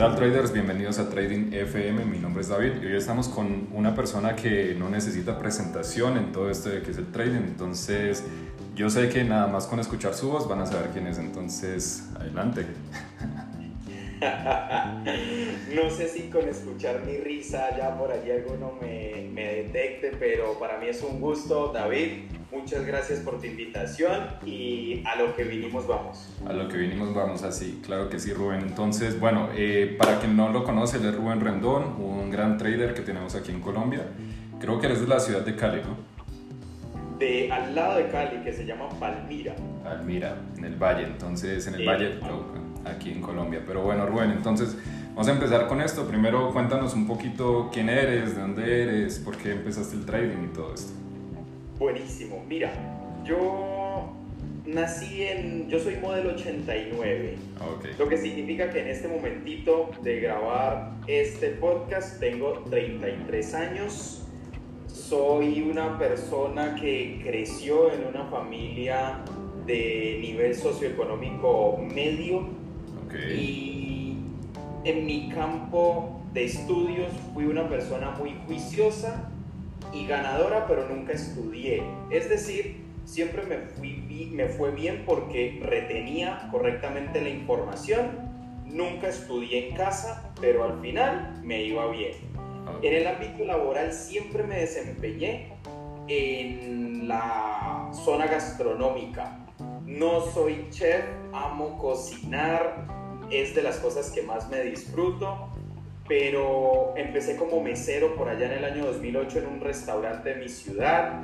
tal traders? Bienvenidos a Trading FM, mi nombre es David y hoy estamos con una persona que no necesita presentación en todo esto de que es el trading, entonces yo sé que nada más con escuchar su voz van a saber quién es, entonces adelante. no sé si con escuchar mi risa ya por allí alguno me, me detecte, pero para mí es un gusto, David. Muchas gracias por tu invitación y a lo que vinimos vamos. A lo que vinimos vamos, así, claro que sí, Rubén. Entonces, bueno, eh, para quien no lo conoce, él es Rubén Rendón, un gran trader que tenemos aquí en Colombia. Creo que eres de la ciudad de Cali, ¿no? De al lado de Cali, que se llama Palmira. Palmira, en el Valle, entonces en el Valle, aquí en Colombia. Pero bueno, Rubén, entonces vamos a empezar con esto. Primero cuéntanos un poquito quién eres, de dónde eres, por qué empezaste el trading y todo esto. Buenísimo. Mira, yo nací en. Yo soy modelo 89. Okay. Lo que significa que en este momentito de grabar este podcast tengo 33 años. Soy una persona que creció en una familia de nivel socioeconómico medio. Okay. Y en mi campo de estudios fui una persona muy juiciosa y ganadora, pero nunca estudié. Es decir, siempre me, fui, me fue bien porque retenía correctamente la información, nunca estudié en casa, pero al final me iba bien. En el ámbito laboral siempre me desempeñé en la zona gastronómica. No soy chef, amo cocinar, es de las cosas que más me disfruto pero empecé como mesero por allá en el año 2008 en un restaurante de mi ciudad.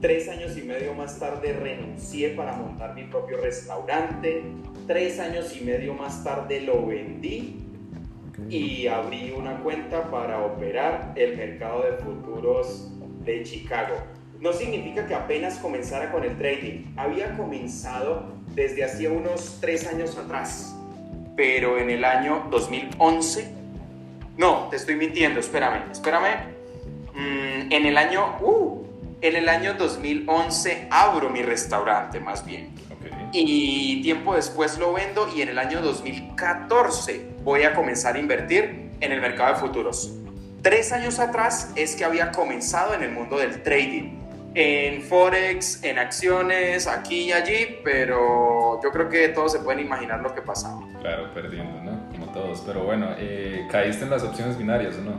Tres años y medio más tarde renuncié para montar mi propio restaurante. Tres años y medio más tarde lo vendí y abrí una cuenta para operar el mercado de futuros de Chicago. No significa que apenas comenzara con el trading. Había comenzado desde hacía unos tres años atrás. Pero en el año 2011 no, te estoy mintiendo, espérame, espérame. Mm, en el año, uh, en el año 2011 abro mi restaurante más bien. Y tiempo después lo vendo y en el año 2014 voy a comenzar a invertir en el mercado de futuros. Tres años atrás es que había comenzado en el mundo del trading, en Forex, en acciones, aquí y allí, pero yo creo que todos se pueden imaginar lo que pasaba. Claro, perdiendo, ¿no? todos, pero bueno, eh, ¿caíste en las opciones binarias o no?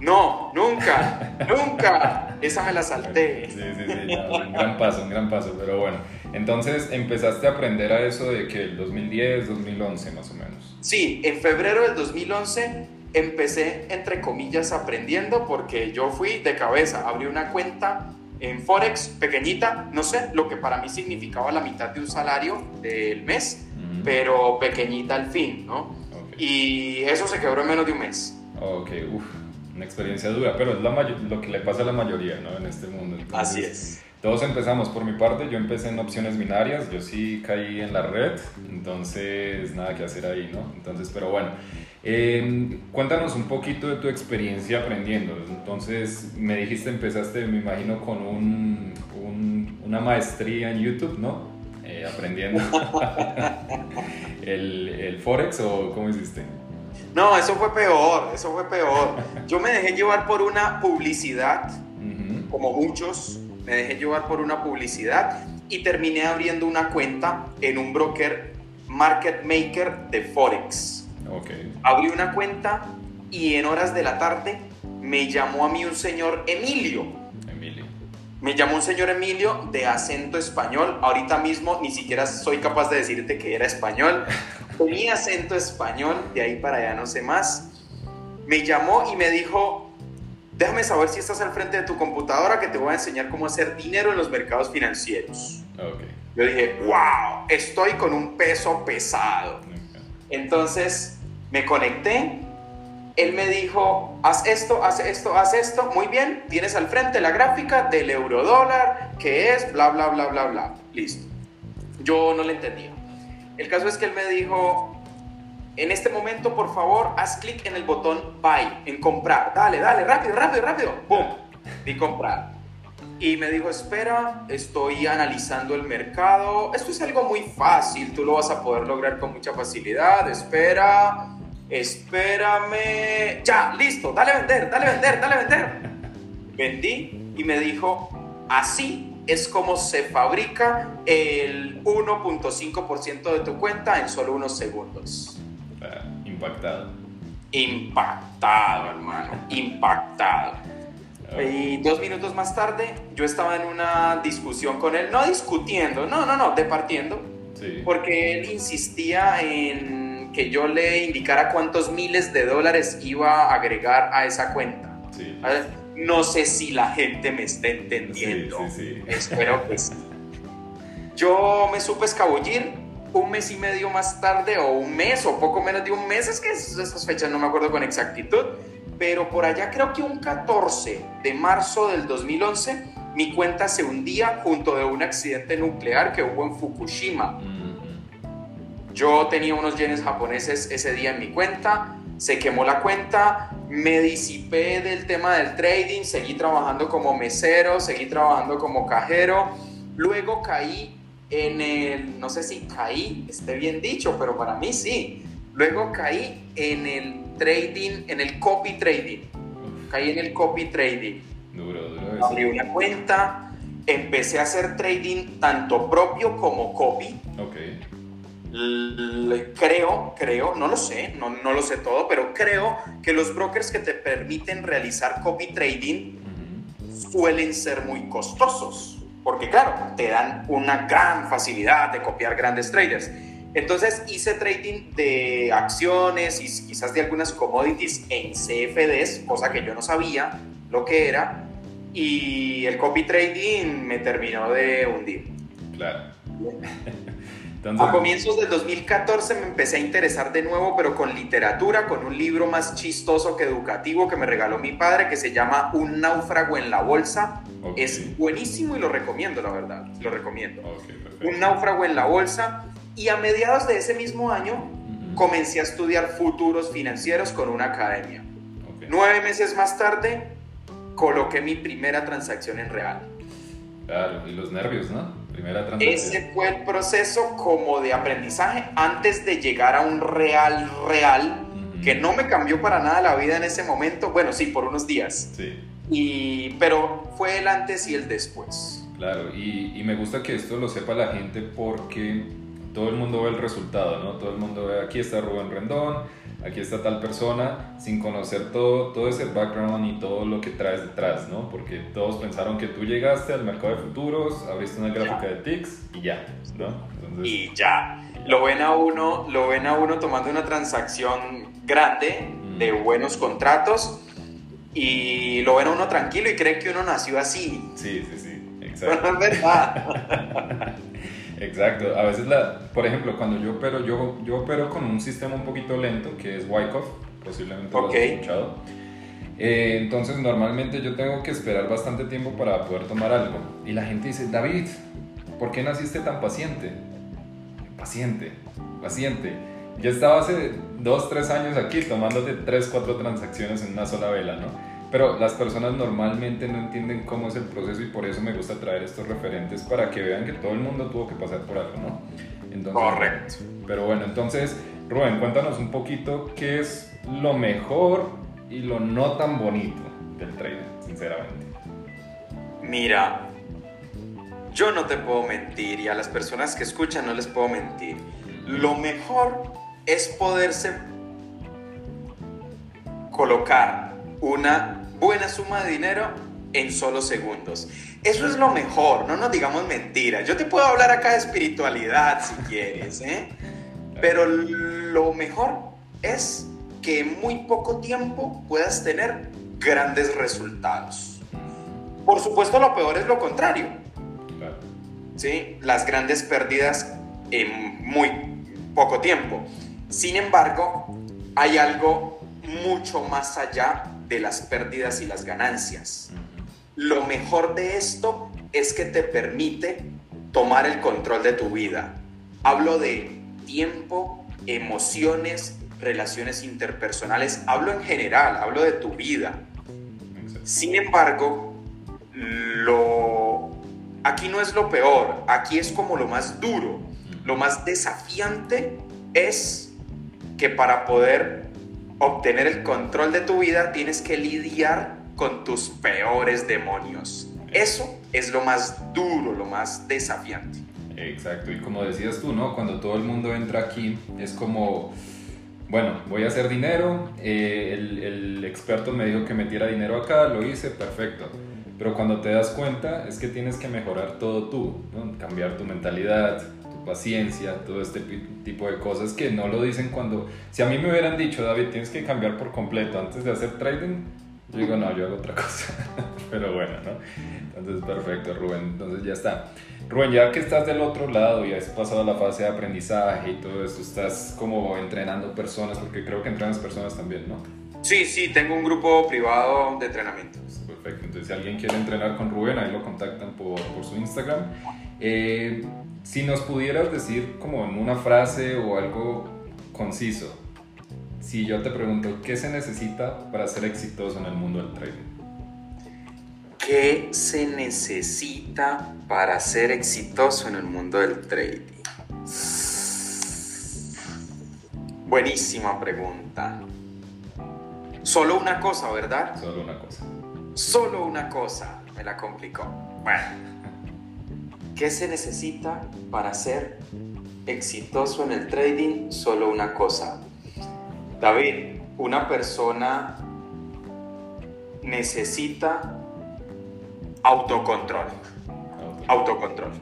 No, nunca, nunca. Esa me la salté. Sí, sí, sí, un gran paso, un gran paso, pero bueno. Entonces empezaste a aprender a eso de que el 2010, 2011 más o menos. Sí, en febrero del 2011 empecé, entre comillas, aprendiendo porque yo fui de cabeza, abrí una cuenta en Forex pequeñita, no sé, lo que para mí significaba la mitad de un salario del mes, pero pequeñita al fin, ¿no? Y eso se quebró en menos de un mes. Ok, uff, una experiencia dura, pero es lo que le pasa a la mayoría ¿no? en este mundo. Así es. Todos empezamos por mi parte, yo empecé en opciones binarias, yo sí caí en la red, entonces nada que hacer ahí, ¿no? Entonces, pero bueno, em, cuéntanos un poquito de tu experiencia aprendiendo. Entonces, me dijiste, empezaste, me imagino, con un, una maestría en YouTube, ¿no? Eh, aprendiendo el, el, Forex o cómo hiciste? No, eso fue peor, eso fue peor. Yo me dejé llevar por una publicidad, como muchos, me dejé llevar por una publicidad y terminé abriendo una cuenta en un broker market maker de Forex. Okay. Abrí una cuenta y en horas de la tarde me llamó a mí un señor Emilio me llamó un señor Emilio de acento español. Ahorita mismo ni siquiera soy capaz de decirte que era español. Tenía acento español, de ahí para allá no sé más. Me llamó y me dijo, déjame saber si estás al frente de tu computadora que te voy a enseñar cómo hacer dinero en los mercados financieros. Yo dije, wow, estoy con un peso pesado. Entonces me conecté él me dijo, haz esto, haz esto, haz esto, muy bien, tienes al frente la gráfica del euro dólar, que es bla, bla, bla, bla, bla. Listo. Yo no le entendía. El caso es que él me dijo, en este momento, por favor, haz clic en el botón buy, en comprar. Dale, dale, rápido, rápido, rápido. ¡Bum! Di comprar. Y me dijo, espera, estoy analizando el mercado. Esto es algo muy fácil, tú lo vas a poder lograr con mucha facilidad. Espera, espérame, ya, listo, dale a vender, dale a vender, dale vender. Vendí y me dijo, así es como se fabrica el 1.5% de tu cuenta en solo unos segundos. Ah, impactado. Impactado, hermano, impactado. Ah. Y dos minutos más tarde, yo estaba en una discusión con él, no discutiendo, no, no, no, departiendo, sí. porque él insistía en que yo le indicara cuántos miles de dólares iba a agregar a esa cuenta. Sí. No sé si la gente me está entendiendo. Sí, Espero que sí. Yo me supe escabullir un mes y medio más tarde, o un mes, o poco menos de un mes, es que esas fechas no me acuerdo con exactitud, pero por allá creo que un 14 de marzo del 2011, mi cuenta se hundía junto de un accidente nuclear que hubo en Fukushima. Yo tenía unos yenes japoneses ese día en mi cuenta, se quemó la cuenta, me disipé del tema del trading, seguí trabajando como mesero, seguí trabajando como cajero, luego caí en el, no sé si caí, esté bien dicho, pero para mí sí, luego caí en el trading, en el copy trading, caí en el copy trading. Duro, duro. Abrí una cuenta, empecé a hacer trading tanto propio como copy. Okay creo, creo, no lo sé, no, no, lo sé todo, pero creo que los brokers que te permiten realizar copy trading suelen ser muy costosos, porque claro, te dan una gran facilidad de copiar grandes traders. Entonces hice trading de acciones y quizás de algunas commodities en CFDs, cosa que yo no sabía lo que era, y el copy trading me terminó de hundir. Claro. a comienzos del 2014 me empecé a interesar de nuevo, pero con literatura, con un libro más chistoso que educativo que me regaló mi padre, que se llama Un náufrago en la bolsa. Es buenísimo y lo recomiendo, la verdad, lo recomiendo. un náufrago en la bolsa. Y a mediados de ese mismo año comencé a estudiar futuros financieros con una academia. Nueve meses más tarde, coloqué mi primera transacción en real. Claro, y los nervios, ¿no? Primera transacción. Ese fue el proceso como de aprendizaje antes de llegar a un real, real, que no me cambió para nada la vida en ese momento. Bueno, sí, por unos días. Sí. Y, pero fue el antes y el después. Claro, y, y me gusta que esto lo sepa la gente porque todo el mundo ve el resultado, ¿no? Todo el mundo ve, aquí está Rubén Rendón, aquí está tal persona, sin conocer todo, todo ese background y todo lo que traes detrás, ¿no? Porque todos pensaron que tú llegaste al mercado de futuros, abriste una gráfica de TICS y ya, ¿no? y ya. Lo ven a uno, lo ven a uno tomando una transacción grande de buenos contratos y lo ven a uno tranquilo y creen que uno nació así. Sí, sí, sí, exacto. es verdad. Exacto, a veces, la, por ejemplo, cuando yo opero, yo, yo opero con un sistema un poquito lento que es Wyckoff, posiblemente lo has escuchado. Eh, entonces, normalmente yo tengo que esperar bastante tiempo para poder tomar algo. Y la gente dice, David, ¿por qué naciste tan paciente? Paciente, paciente. Yo estaba hace dos, tres años aquí tomándote tres, cuatro transacciones en una sola vela, ¿no? Pero las personas normalmente no entienden cómo es el proceso y por eso me gusta traer estos referentes para que vean que todo el mundo tuvo que pasar por algo, ¿no? Entonces, Correcto. Pero bueno, entonces, Rubén, cuéntanos un poquito qué es lo mejor y lo no tan bonito del trading, sinceramente. Mira, yo no te puedo mentir y a las personas que escuchan no les puedo mentir. Lo mejor es poderse colocar una buena suma de dinero en solo segundos. Eso es lo mejor, no nos digamos mentiras. Yo te puedo hablar acá de espiritualidad si quieres, ¿eh? pero lo mejor es que en muy poco tiempo puedas tener grandes resultados. Por supuesto, lo peor es lo contrario. ¿Sí? Las grandes pérdidas en muy poco tiempo. Sin embargo, hay algo mucho más allá de las pérdidas y las ganancias. Lo mejor de esto es que te permite tomar el control de tu vida. Hablo de tiempo, emociones, relaciones interpersonales, hablo en general, hablo de tu vida. Sin embargo, lo aquí no es lo peor, aquí es como lo más duro, lo más desafiante es que para poder obtener el control de tu vida, tienes que lidiar con tus peores demonios. Eso es lo más duro, lo más desafiante. Exacto, y como decías tú, ¿no? Cuando todo el mundo entra aquí, es como, bueno, voy a hacer dinero, eh, el, experto me dijo que metiera dinero acá, lo hice, perfecto. Pero cuando te das cuenta es que tienes que mejorar todo tú, cambiar tu mentalidad, paciencia, todo este tipo de cosas que no lo dicen cuando... Si a mí me hubieran dicho, David, tienes que cambiar por completo antes de hacer trading, yo digo, no, yo hago otra cosa. Pero bueno, ¿no? Entonces, perfecto, Rubén. Entonces ya está. Rubén, ya que estás del otro lado y has pasado la fase de aprendizaje y todo esto, estás como entrenando personas, porque creo que entrenas personas también, ¿no? Sí, sí, tengo un grupo privado de entrenamiento. Perfecto, entonces si alguien quiere entrenar con Rubén, ahí lo contactan por, por su Instagram. Eh, si nos pudieras decir como en una frase o algo conciso, si yo te pregunto, ¿qué se necesita para ser exitoso en el mundo del trading? ¿Qué se necesita para ser exitoso en el mundo del trading? Buenísima pregunta. Solo una cosa, ¿verdad? Solo una cosa. Solo una cosa. Me la complicó. Bueno. ¿Qué se necesita para ser exitoso en el trading? Solo una cosa. David, una persona necesita autocontrol. Autocontrol.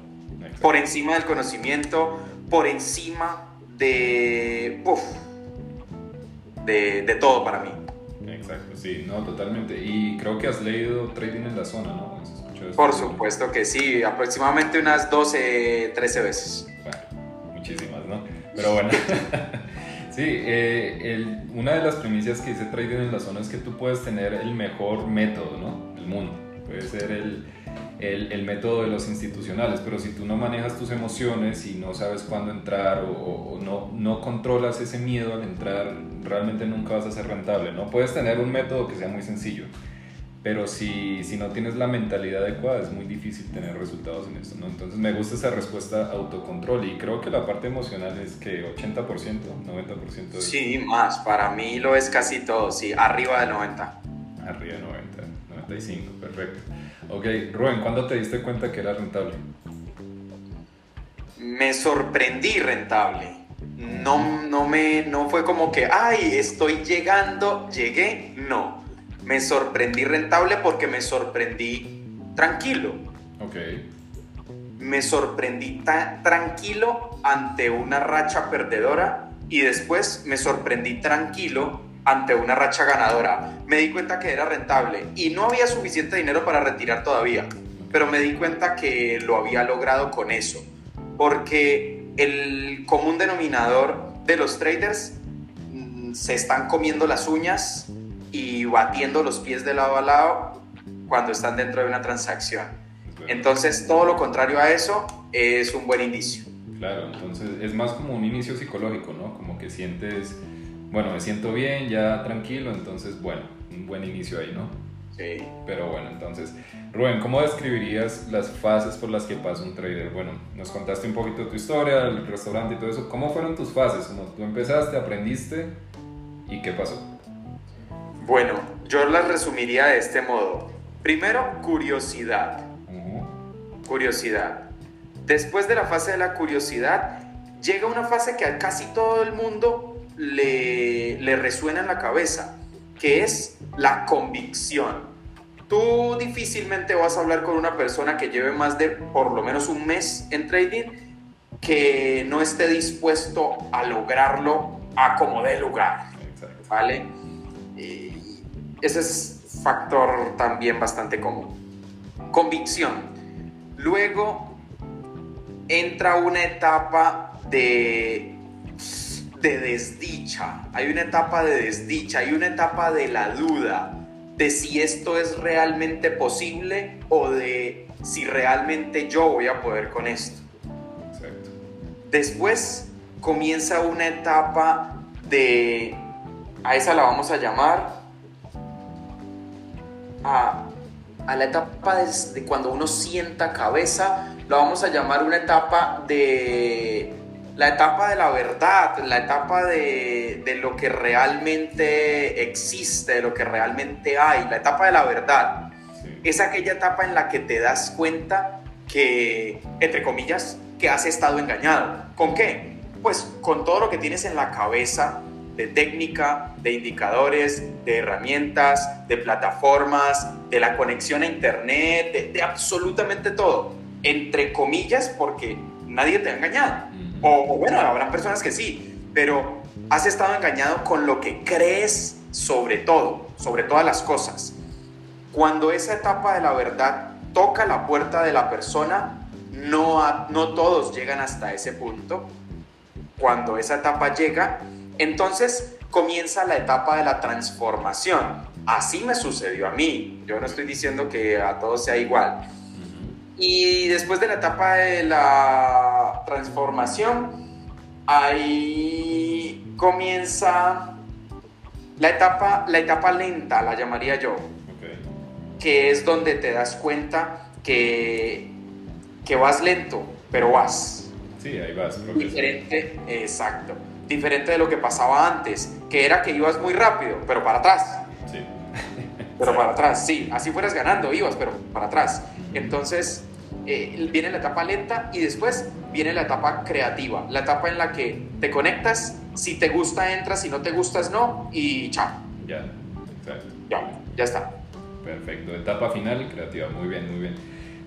Por encima del conocimiento, por encima de, de, de todo para mí. Exacto, sí, no, totalmente. Y creo que has leído Trading en la Zona, ¿no? Por supuesto que sí, aproximadamente unas 12, 13 veces. Bueno, muchísimas, ¿no? Pero bueno. Sí, eh, una de las primicias que dice Trading en la zona es que tú puedes tener el mejor método ¿no? del mundo. Puede ser el, el, el, método de los institucionales, pero si tú no manejas tus emociones y no sabes cuándo entrar o, o, no, no controlas ese miedo al entrar, realmente nunca vas a ser rentable. ¿no? Puedes tener un método que sea muy sencillo, pero si, si, no tienes la mentalidad adecuada es muy difícil tener resultados en esto, ¿no? Entonces me gusta esa respuesta autocontrol y creo que la parte emocional es que 80%, 90%. De... Sí, más, para mí lo es casi todo, sí, arriba de 90. Arriba de 90, 95, perfecto. Ok, Rubén, ¿cuándo te diste cuenta que era rentable? Me sorprendí rentable. No, no, me, no fue como que, ay, estoy llegando, llegué, no me sorprendí rentable porque me sorprendí tranquilo. Ok. Me sorprendí tan tranquilo ante una racha perdedora y después me sorprendí tranquilo ante una racha ganadora. Me di cuenta que era rentable y no había suficiente dinero para retirar todavía, pero me di cuenta que lo había logrado con eso, porque el común denominador de los traders mm, se están comiendo las uñas y batiendo los pies de lado a lado cuando están dentro de una transacción. Entonces, todo lo contrario a eso es un buen inicio. Claro, entonces es más como un inicio psicológico, ¿no? Como que sientes, bueno, me siento bien, ya tranquilo, entonces, bueno, un buen inicio ahí, ¿no? Sí. Pero bueno, entonces, Rubén, ¿cómo describirías las fases por las que pasa un trader? Bueno, nos contaste un poquito tu historia, el restaurante y todo eso. ¿Cómo fueron tus fases? ¿Cómo tú empezaste, aprendiste y qué pasó? Bueno, yo las resumiría de este modo. Primero, curiosidad. Curiosidad. Después de la fase de la curiosidad, llega una fase que a casi todo el mundo le, le resuena en la cabeza, que es la convicción. Tú difícilmente vas a hablar con una persona que lleve más de por lo menos un mes en trading que no esté dispuesto a lograrlo a como de lugar. ¿Vale? Ese es factor también bastante común. Convicción. Luego entra una etapa de, de desdicha. Hay una etapa de desdicha, hay una etapa de la duda de si esto es realmente posible o de si realmente yo voy a poder con esto. Después comienza una etapa de, a esa la vamos a llamar a, la etapa de, cuando uno sienta cabeza, lo vamos a llamar una etapa de, la etapa de la verdad, la etapa de, de, lo que realmente existe, de lo que realmente hay, la etapa de la verdad. Es aquella etapa en la que te das cuenta que, entre comillas, que has estado engañado. ¿Con qué? Pues con todo lo que tienes en la cabeza de técnica, de indicadores, de herramientas, de plataformas, de la conexión a Internet, de, absolutamente todo. Entre comillas, porque nadie te ha engañado. O, bueno, habrá personas que sí, pero has estado engañado con lo que crees sobre todo, sobre todas las cosas. Cuando esa etapa de la verdad toca la puerta de la persona, no, no todos llegan hasta ese punto. Cuando esa etapa llega, entonces comienza la etapa de la transformación. Así me sucedió a mí. Yo no estoy diciendo que a todos sea igual. Y después de la etapa de la transformación, ahí comienza la etapa, la etapa lenta, la llamaría yo, que es donde te das cuenta que, que vas lento, pero vas. Sí, ahí vas. Diferente, exacto diferente de lo que pasaba antes, que era que ibas muy rápido, pero para atrás. Sí. Pero para atrás, sí, así fueras ganando, ibas, pero para atrás. Entonces, eh, viene la etapa lenta y después viene la etapa creativa, la etapa en la que te conectas, si te gusta entras, si no te gustas no, y chao. Ya, exacto. Ya, ya está. Perfecto, etapa final creativa, muy bien, muy bien.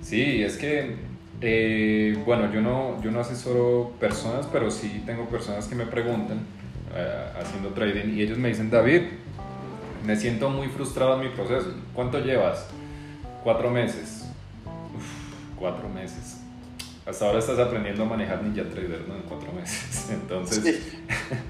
Sí, es que eh, bueno, yo no, yo no asesoro personas, pero sí tengo personas que me preguntan eh, haciendo trading y ellos me dicen, David, me siento muy frustrado en mi proceso. ¿Cuánto llevas? Cuatro meses. cuatro meses. Hasta ahora estás aprendiendo a manejar Ninja Trader, ¿no? En cuatro meses. Entonces,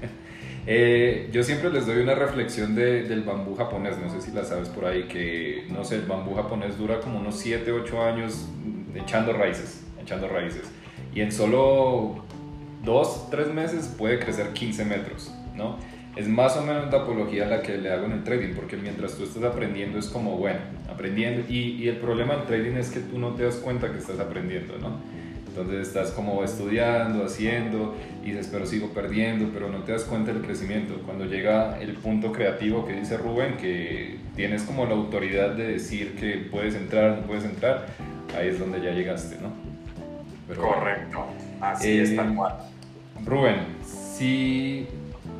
eh, yo siempre les doy una reflexión del bambú japonés. No sé si la sabes por ahí, que, no sé, el bambú japonés dura como unos 7, 8 años echando raíces, echando raíces. Y en solo dos, tres meses puede crecer 15 metros, ¿no? Es más o menos la apología la que le hago en el trading, porque mientras tú estás aprendiendo es como, bueno, aprendiendo. Y, y el problema del trading es que tú no te das cuenta que estás aprendiendo, ¿no? Entonces estás como estudiando, haciendo, y dices, pero sigo perdiendo, pero no te das cuenta del crecimiento. Cuando llega el punto creativo que dice Rubén, que tienes como la autoridad de decir que puedes entrar, no puedes entrar, ahí es donde ya llegaste, ¿no? Correcto, así es tal cual. Rubén, si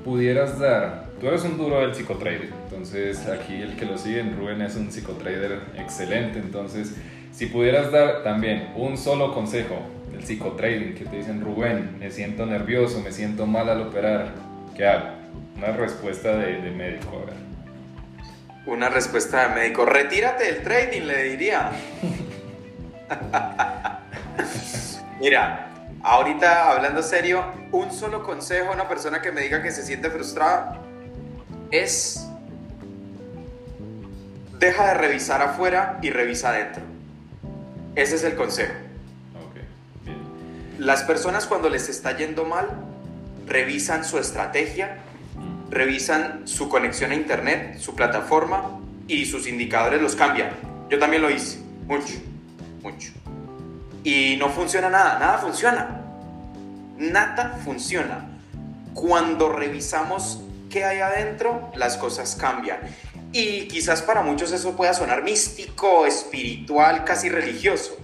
pudieras dar, tú eres un duro del psicotrader, entonces aquí el que lo sigue, Rubén es un psicotrader excelente, entonces si pudieras dar también un solo consejo del psicotrading, que te dicen, Rubén, me siento nervioso, me siento mal al operar, ¿qué hago? Una respuesta de, de médico, a ver. Una respuesta de médico, retírate del trading, le diría. Mira, ahorita hablando serio, un solo consejo a una persona que me diga que se siente frustrada es deja de revisar afuera y revisa adentro. Ese es el consejo. Las personas cuando les está yendo mal, revisan su estrategia, revisan su conexión a internet, su plataforma y sus indicadores los cambian. Yo también lo hice, mucho mucho. Y no funciona nada, nada funciona. Nada funciona. Cuando revisamos qué hay adentro, las cosas cambian. Y quizás para muchos eso pueda sonar místico, espiritual, casi religioso.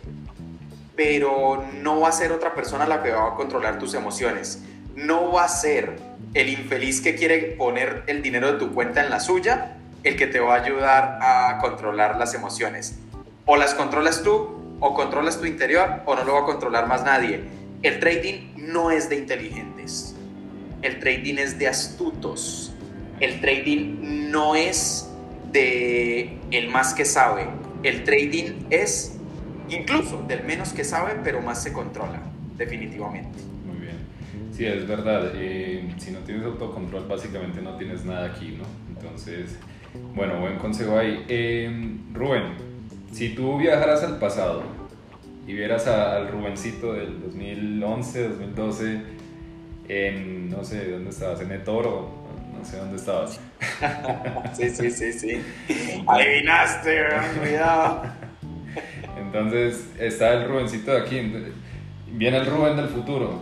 Pero no va a ser otra persona la que va a controlar tus emociones. No va a ser el infeliz que quiere poner el dinero de tu cuenta en la suya el que te va a ayudar a controlar las emociones. O las controlas tú o controlas tu interior o no lo va a controlar más nadie. El trading no es de inteligentes. El trading es de astutos. El trading no es de el más que sabe. El trading es incluso del menos que sabe, pero más se controla, definitivamente. Muy bien. Sí, es verdad. Eh, si no tienes autocontrol, básicamente no tienes nada aquí, ¿no? Entonces, bueno, buen consejo ahí. Eh, Rubén, si tú viajaras al pasado y vieras al Rubencito del 2011, 2012, en, no sé, ¿dónde estabas? En Etoro, no sé dónde estabas. sí, sí, sí, sí. Adivinaste, cuidado. Entonces está el Rubencito de aquí, viene el Rubén del futuro.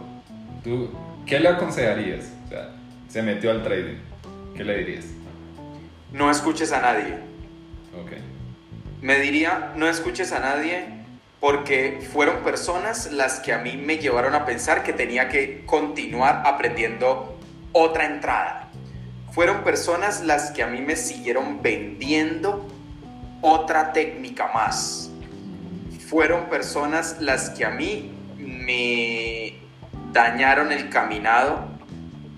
¿tú qué le aconsejarías? O sea, se metió al trading, ¿qué le dirías? No escuches a nadie. Ok. Me diría, no escuches a nadie porque fueron personas las que a mí me llevaron a pensar que tenía que continuar aprendiendo otra entrada. Fueron personas las que a mí me siguieron vendiendo otra técnica más. Fueron personas las que a mí me dañaron el caminado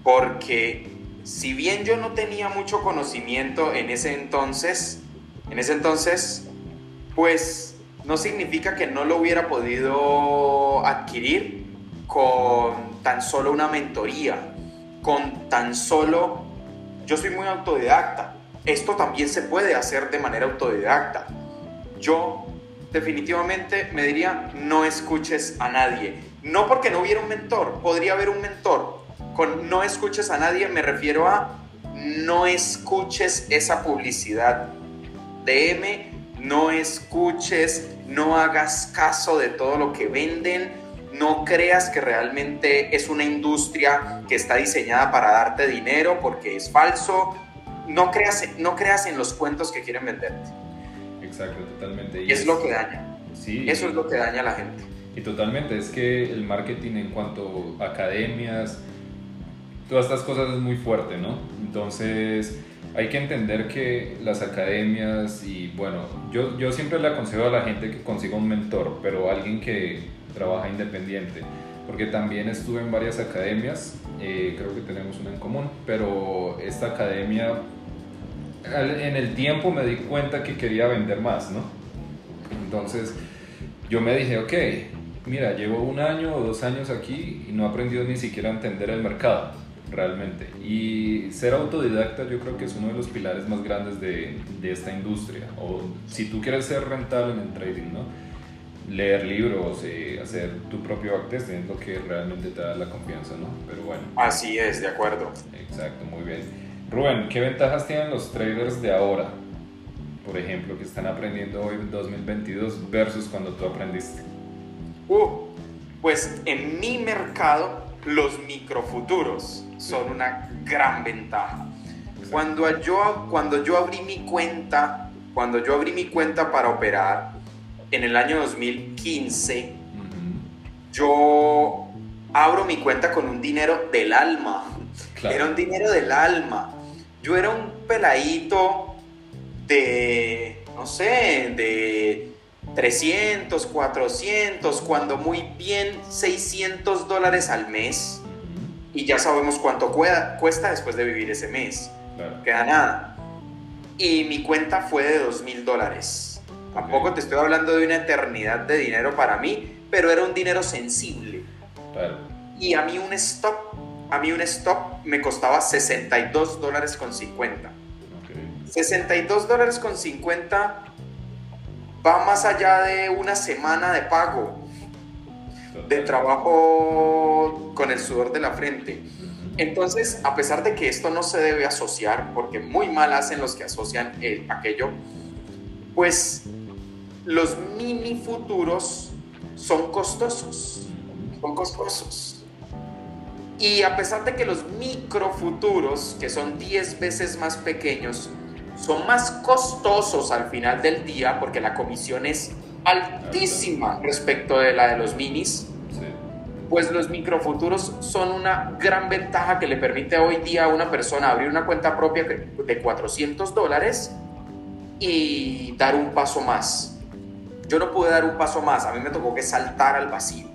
porque si bien yo no tenía mucho conocimiento en ese entonces, en ese entonces, pues no significa que no lo hubiera podido adquirir con tan solo una mentoría, con tan solo, yo soy muy autodidacta, esto también se puede hacer de manera autodidacta. Yo definitivamente me diría, no escuches a nadie. No porque no hubiera un mentor, podría haber un mentor. Con no escuches a nadie me refiero a no escuches esa publicidad. DM, no escuches, no hagas caso de todo lo que venden, no creas que realmente es una industria que está diseñada para darte dinero porque es falso. No creas, no creas en los cuentos que quieren venderte. Exacto, totalmente. Y es, lo que daña. Sí. Eso es lo que daña a la gente. Y totalmente, es que el marketing en cuanto a academias, todas estas cosas es muy fuerte, ¿no? Entonces hay que entender que las academias y bueno, yo, yo siempre le aconsejo a la gente que consiga un mentor, pero alguien que trabaja independiente, porque también estuve en varias academias, eh, creo que tenemos una en común, pero esta academia en el tiempo me di cuenta que quería vender más, ¿no? Entonces yo me dije, ok, mira, llevo un año o dos años aquí y no he aprendido ni siquiera a entender el mercado, realmente. Y ser autodidacta yo creo que es uno de los pilares más grandes de, de esta industria. O si tú quieres ser rentable en el trading, ¿no? Leer libros, eh, hacer tu propio backtest es lo que realmente te da la confianza, ¿no? Pero bueno. Así es, de acuerdo. Exacto, muy bien. Rubén, ¿qué ventajas tienen los traders de ahora? Por ejemplo, que están aprendiendo hoy en 2022 versus cuando tú aprendiste. Uh, pues en mi mercado los microfuturos son una gran ventaja. Cuando yo, cuando yo abrí mi cuenta, cuando yo abrí mi cuenta para operar en el año 2015, yo abro mi cuenta con un dinero del alma. Era un dinero del alma. Yo era un peladito de, no sé, de 300, 400, cuando muy bien 600 dólares al mes. Y ya sabemos cuánto cuesta después de vivir ese mes. Queda nada. Y mi cuenta fue de 2 mil dólares. Tampoco te estoy hablando de una eternidad de dinero para mí, pero era un dinero sensible. Y a mí un stop a mí un stop me costaba 62 dólares con 50. 62 dólares con 50 va más allá de una semana de pago, de trabajo con el sudor de la frente. Entonces, a pesar de que esto no se debe asociar, porque muy mal hacen los que asocian aquello, pues los mini futuros son costosos, son costosos. Y a pesar de que los microfuturos, que son 10 veces más pequeños, son más costosos al final del día porque la comisión es altísima respecto de la de los minis, pues los microfuturos son una gran ventaja que le permite hoy día a una persona abrir una cuenta propia de 400 dólares y dar un paso más. Yo no pude dar un paso más, a mí me tocó que saltar al vacío.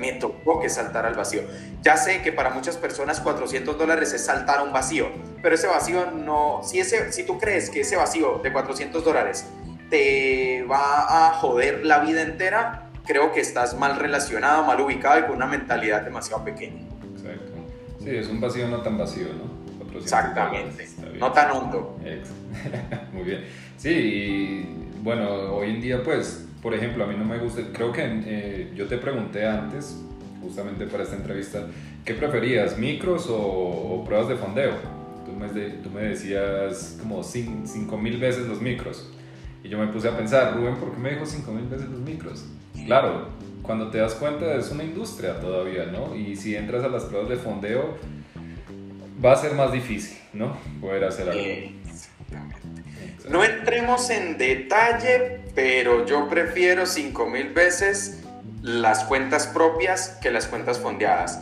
Me tocó que saltar al vacío. Ya sé que para muchas personas 400 dólares es saltar a un vacío, pero ese vacío no, si, ese, si tú crees que ese vacío de 400 dólares te va a joder la vida entera, creo que estás mal relacionado, mal ubicado y con una mentalidad demasiado pequeña. Exacto. Sí, es un vacío no tan vacío, ¿no? Exactamente. No tan hondo. Muy bien. Sí, bueno, hoy en día pues por ejemplo, a mí no me gusta, creo que eh, yo te pregunté antes, justamente para esta entrevista, ¿qué preferías, micros o, pruebas de fondeo? Me, tú me decías como 5 mil veces los micros. Y yo me puse a pensar, Rubén, ¿por qué me dijo 5 mil veces los micros? Claro, cuando te das cuenta es una industria todavía, ¿no? Y si entras a las pruebas de fondeo, va a ser más difícil, ¿no? Poder hacer algo. No entremos en detalle, pero yo prefiero 5000 veces las cuentas propias que las cuentas fondeadas.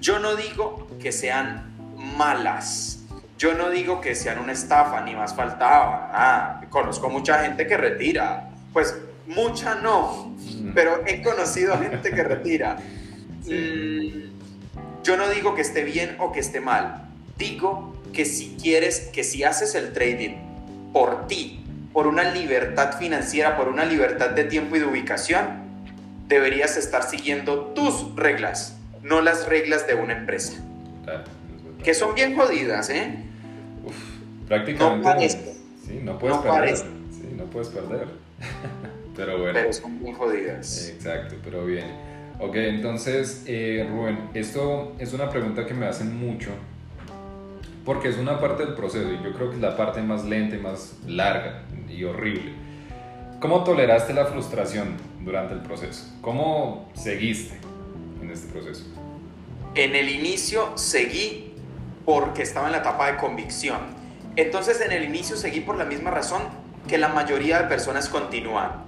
Yo no digo que sean malas. Yo no digo que sean una estafa, ni más faltaba. Ah, conozco mucha gente que retira. Pues mucha no, pero he conocido gente que retira. Mm, yo no digo que esté bien o que esté mal. Digo que si quieres, que si haces el trading por ti, por una libertad financiera, por una libertad de tiempo y de ubicación, deberías estar siguiendo tus reglas, no las reglas de una empresa. que son bien jodidas, ¿eh? Prácticamente. No Sí, no puedes perder. Sí, no puedes perder. pero bueno. Pero son bien jodidas. Exacto, pero bien. Ok, entonces, eh, Rubén, esto es una pregunta que me hacen mucho porque es una parte del proceso y yo creo que es la parte más lenta y más larga y horrible. ¿Cómo toleraste la frustración durante el proceso? ¿Cómo seguiste en este proceso? En el inicio seguí porque estaba en la etapa de convicción. Entonces en el inicio seguí por la misma razón que la mayoría de personas continúan.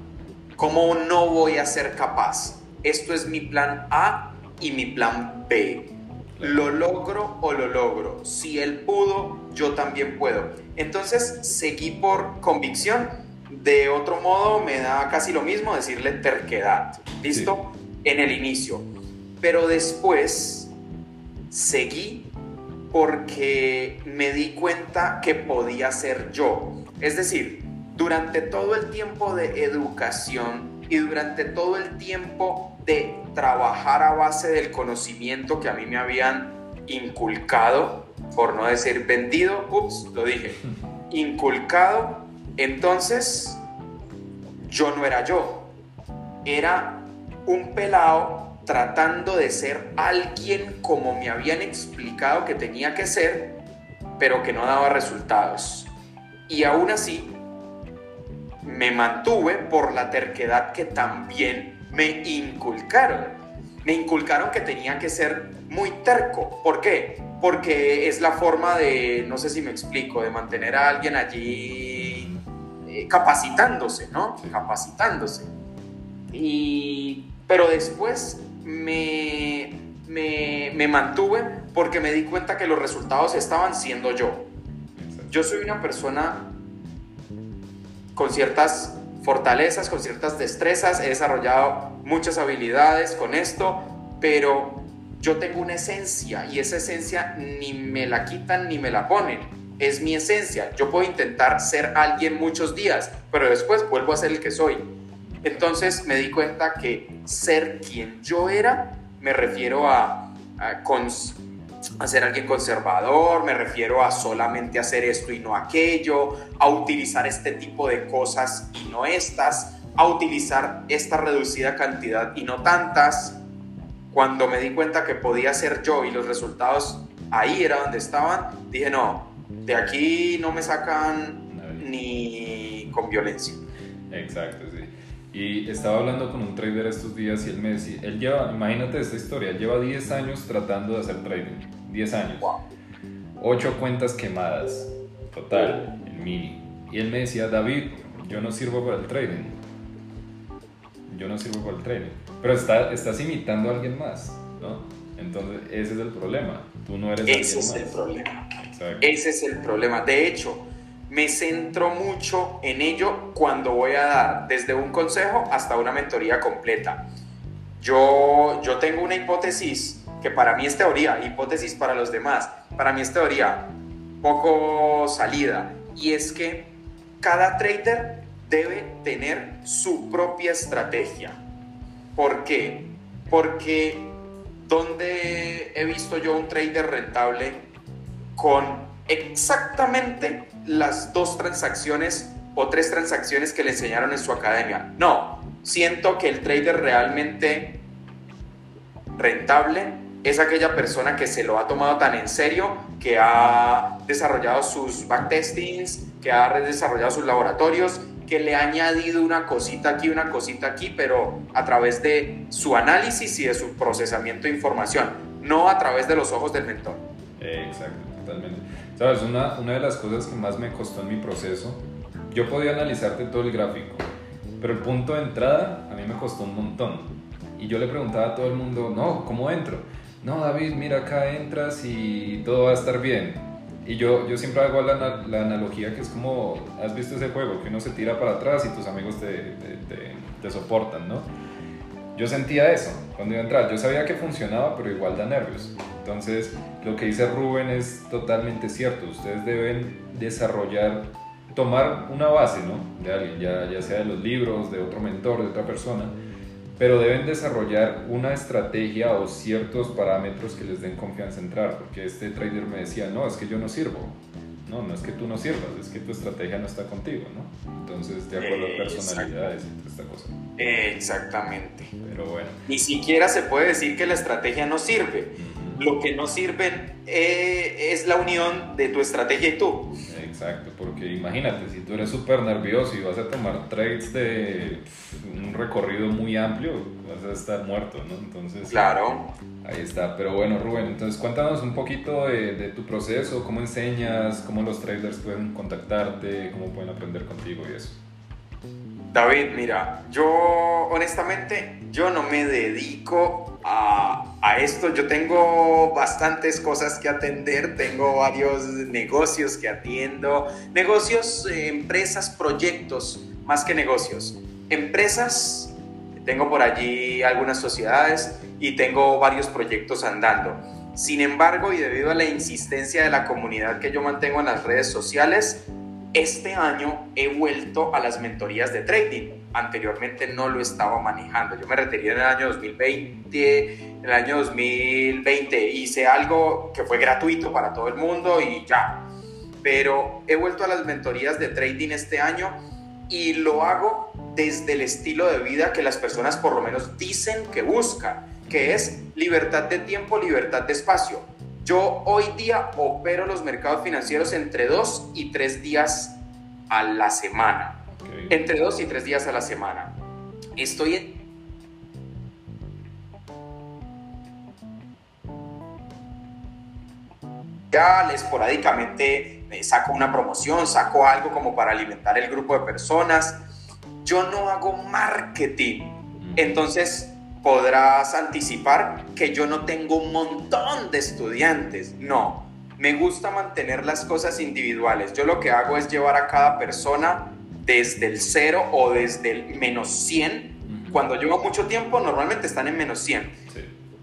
¿Cómo no voy a ser capaz? Esto es mi plan A y mi plan B lo logro o lo logro. Si él pudo, yo también puedo. Entonces seguí por convicción. De otro modo, me da casi lo mismo decirle terquedad. ¿Listo? En el inicio. Pero después seguí porque me di cuenta que podía ser yo. Es decir, durante todo el tiempo de educación y durante todo el tiempo de trabajar a base del conocimiento que a mí me habían inculcado, por no decir vendido, ups, lo dije, inculcado, entonces yo no era yo, era un pelado tratando de ser alguien como me habían explicado que tenía que ser, pero que no daba resultados. Y aún así, me mantuve por la terquedad que también me inculcaron. Me inculcaron que tenía que ser muy terco. ¿Por qué? Porque es la forma de, no sé si me explico, de mantener a alguien allí eh, capacitándose, ¿no? Capacitándose. Y, pero después me, me, me mantuve porque me di cuenta que los resultados estaban siendo yo. Yo soy una persona con ciertas fortalezas, con ciertas destrezas, he desarrollado muchas habilidades con esto, pero yo tengo una esencia y esa esencia ni me la quitan ni me la ponen. Es mi esencia. Yo puedo intentar ser alguien muchos días, pero después vuelvo a ser el que soy. Entonces me di cuenta que ser quien yo era, me refiero a, a, a ser alguien conservador, me refiero a solamente hacer esto y no aquello, a utilizar este tipo de cosas y no estas, a utilizar esta reducida cantidad y no tantas. Cuando me di cuenta que podía ser yo y los resultados ahí era donde estaban, dije, no, de aquí no me sacan ni con violencia. Exacto, sí. Y estaba hablando con un trader estos días y él me decía, él lleva, imagínate esta historia, él lleva 10 años tratando de hacer trading, 10 años. 8 cuentas quemadas, total, en mini. Y él me decía, David, yo no sirvo para el trading. Yo no sirvo para el trading. Pero está, estás imitando a alguien más, ¿no? Entonces, ese es el problema. Tú no eres Ese es el problema. Ese es el problema. De hecho, me centro mucho en ello cuando voy a dar desde un consejo hasta una mentoría completa. Yo, yo tengo una hipótesis que para mí es teoría, hipótesis para los demás, para mí es teoría poco salida, y es que cada trader debe tener su propia estrategia. ¿Por qué? Porque donde he visto yo un trader rentable con exactamente las dos transacciones o tres transacciones que le enseñaron en su academia. No, siento que el trader realmente rentable es aquella persona que se lo ha tomado tan en serio, que ha desarrollado sus backtestings, que ha desarrollado sus laboratorios que le ha añadido una cosita aquí, una cosita aquí, pero a través de su análisis y de su procesamiento de información, no a través de los ojos del mentor. exacto, totalmente. Sabes, una, una de las cosas que más me costó en mi proceso, yo podía analizarte todo el gráfico, pero el punto de entrada a mí me costó un montón. Y yo le preguntaba a todo el mundo, no, ¿cómo entro? No, David, mira, acá entras y todo va a estar bien y yo, yo siempre hago la, la, analogía que es como, has visto ese juego, que uno se tira para atrás y tus amigos te, te, te, soportan, ¿no? Yo sentía eso cuando iba a entrar. Yo sabía que funcionaba, pero igual da nervios. Entonces, lo que dice Rubén es totalmente cierto. Ustedes deben desarrollar, tomar una base, ¿no? De alguien, ya, ya sea de los libros, de otro mentor, de otra persona pero deben desarrollar una estrategia o ciertos parámetros que les den confianza entrar, porque este trader me decía, no, es que yo no sirvo. No, no es que tú no sirvas, es que tu estrategia no está contigo, ¿no? Entonces, de acuerdo a personalidades y esta cosa. Exactamente. Pero bueno. Ni siquiera se puede decir que la estrategia no sirve. Lo que no sirve eh, es la unión de tu estrategia y tú. Exacto, porque imagínate, si tú eres súper nervioso y vas a tomar trades de un recorrido muy amplio, vas a estar muerto, ¿no? Entonces, claro. Ahí está, pero bueno, Rubén, entonces cuéntanos un poquito de, tu proceso, cómo enseñas, cómo los traders pueden contactarte, cómo pueden aprender contigo y eso. David, mira, yo honestamente, yo no me dedico esto. Yo tengo bastantes cosas que atender, tengo varios negocios que atiendo, negocios, eh, empresas, proyectos, más que negocios. Empresas, tengo por allí algunas sociedades y tengo varios proyectos andando. Sin embargo, y debido a la insistencia de la comunidad que yo mantengo en las redes sociales, este año he vuelto a las mentorías de trading. Anteriormente no lo estaba manejando. Yo me retiré en el año 2020. En el año 2020 hice algo que fue gratuito para todo el mundo y ya. Pero he vuelto a las mentorías de trading este año y lo hago desde el estilo de vida que las personas por lo menos dicen que buscan, que es libertad de tiempo, libertad de espacio yo hoy día opero los mercados financieros entre dos y tres días a la semana. Entre dos y tres días a la semana. Estoy en... Ya esporádicamente me saco una promoción, saco algo como para alimentar el grupo de personas. Yo no hago marketing. Entonces, podrás anticipar que yo no tengo un montón de estudiantes. No, me gusta mantener las cosas individuales. Yo lo que hago es llevar a cada persona desde el cero o desde el menos 100. Cuando llevo mucho tiempo, normalmente están en menos 100.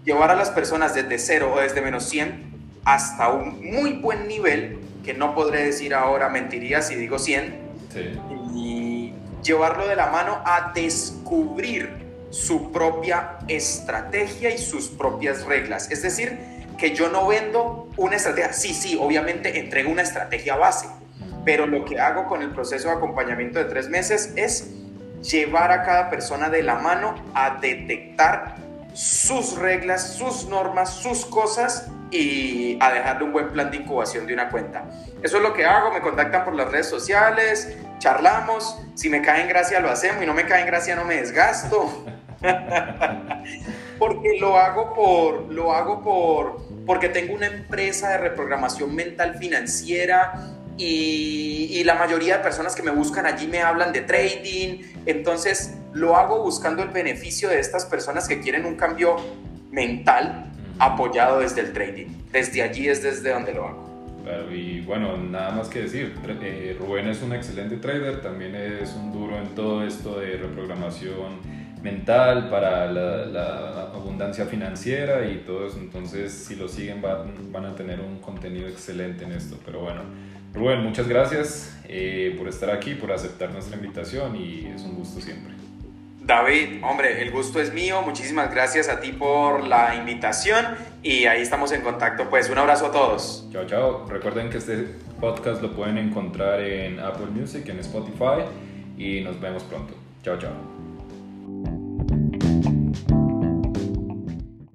Llevar a las personas desde cero o desde menos 100 hasta un muy buen nivel, que no podré decir ahora mentiría si digo 100, y llevarlo de la mano a descubrir su propia estrategia y sus propias reglas. Es decir, que yo no vendo una estrategia, sí, sí, obviamente entrego una estrategia base, pero lo que hago con el proceso de acompañamiento de tres meses es llevar a cada persona de la mano a detectar sus reglas, sus normas, sus cosas y a dejarle un buen plan de incubación de una cuenta. Eso es lo que hago, me contactan por las redes sociales, charlamos, si me cae en gracia lo hacemos y no me cae en gracia no me desgasto. porque lo hago por, lo hago por, porque tengo una empresa de reprogramación mental financiera y, y, la mayoría de personas que me buscan allí me hablan de trading. Entonces lo hago buscando el beneficio de estas personas que quieren un cambio mental apoyado desde el trading. Desde allí es desde donde lo hago. y bueno, nada más que decir, eh, Rubén es un excelente trader, también es un duro en todo esto de reprogramación mental, para la, abundancia financiera y todo eso. Entonces, si lo siguen, van, a tener un contenido excelente en esto. Pero bueno, Rubén, muchas gracias eh, por estar aquí, por aceptar nuestra invitación y es un gusto siempre. David, hombre, el gusto es mío. Muchísimas gracias a ti por la invitación y ahí estamos en contacto. Pues un abrazo a todos. Chao, chao. Recuerden que este podcast lo pueden encontrar en Apple Music, en Spotify y nos vemos pronto. Chao, chao.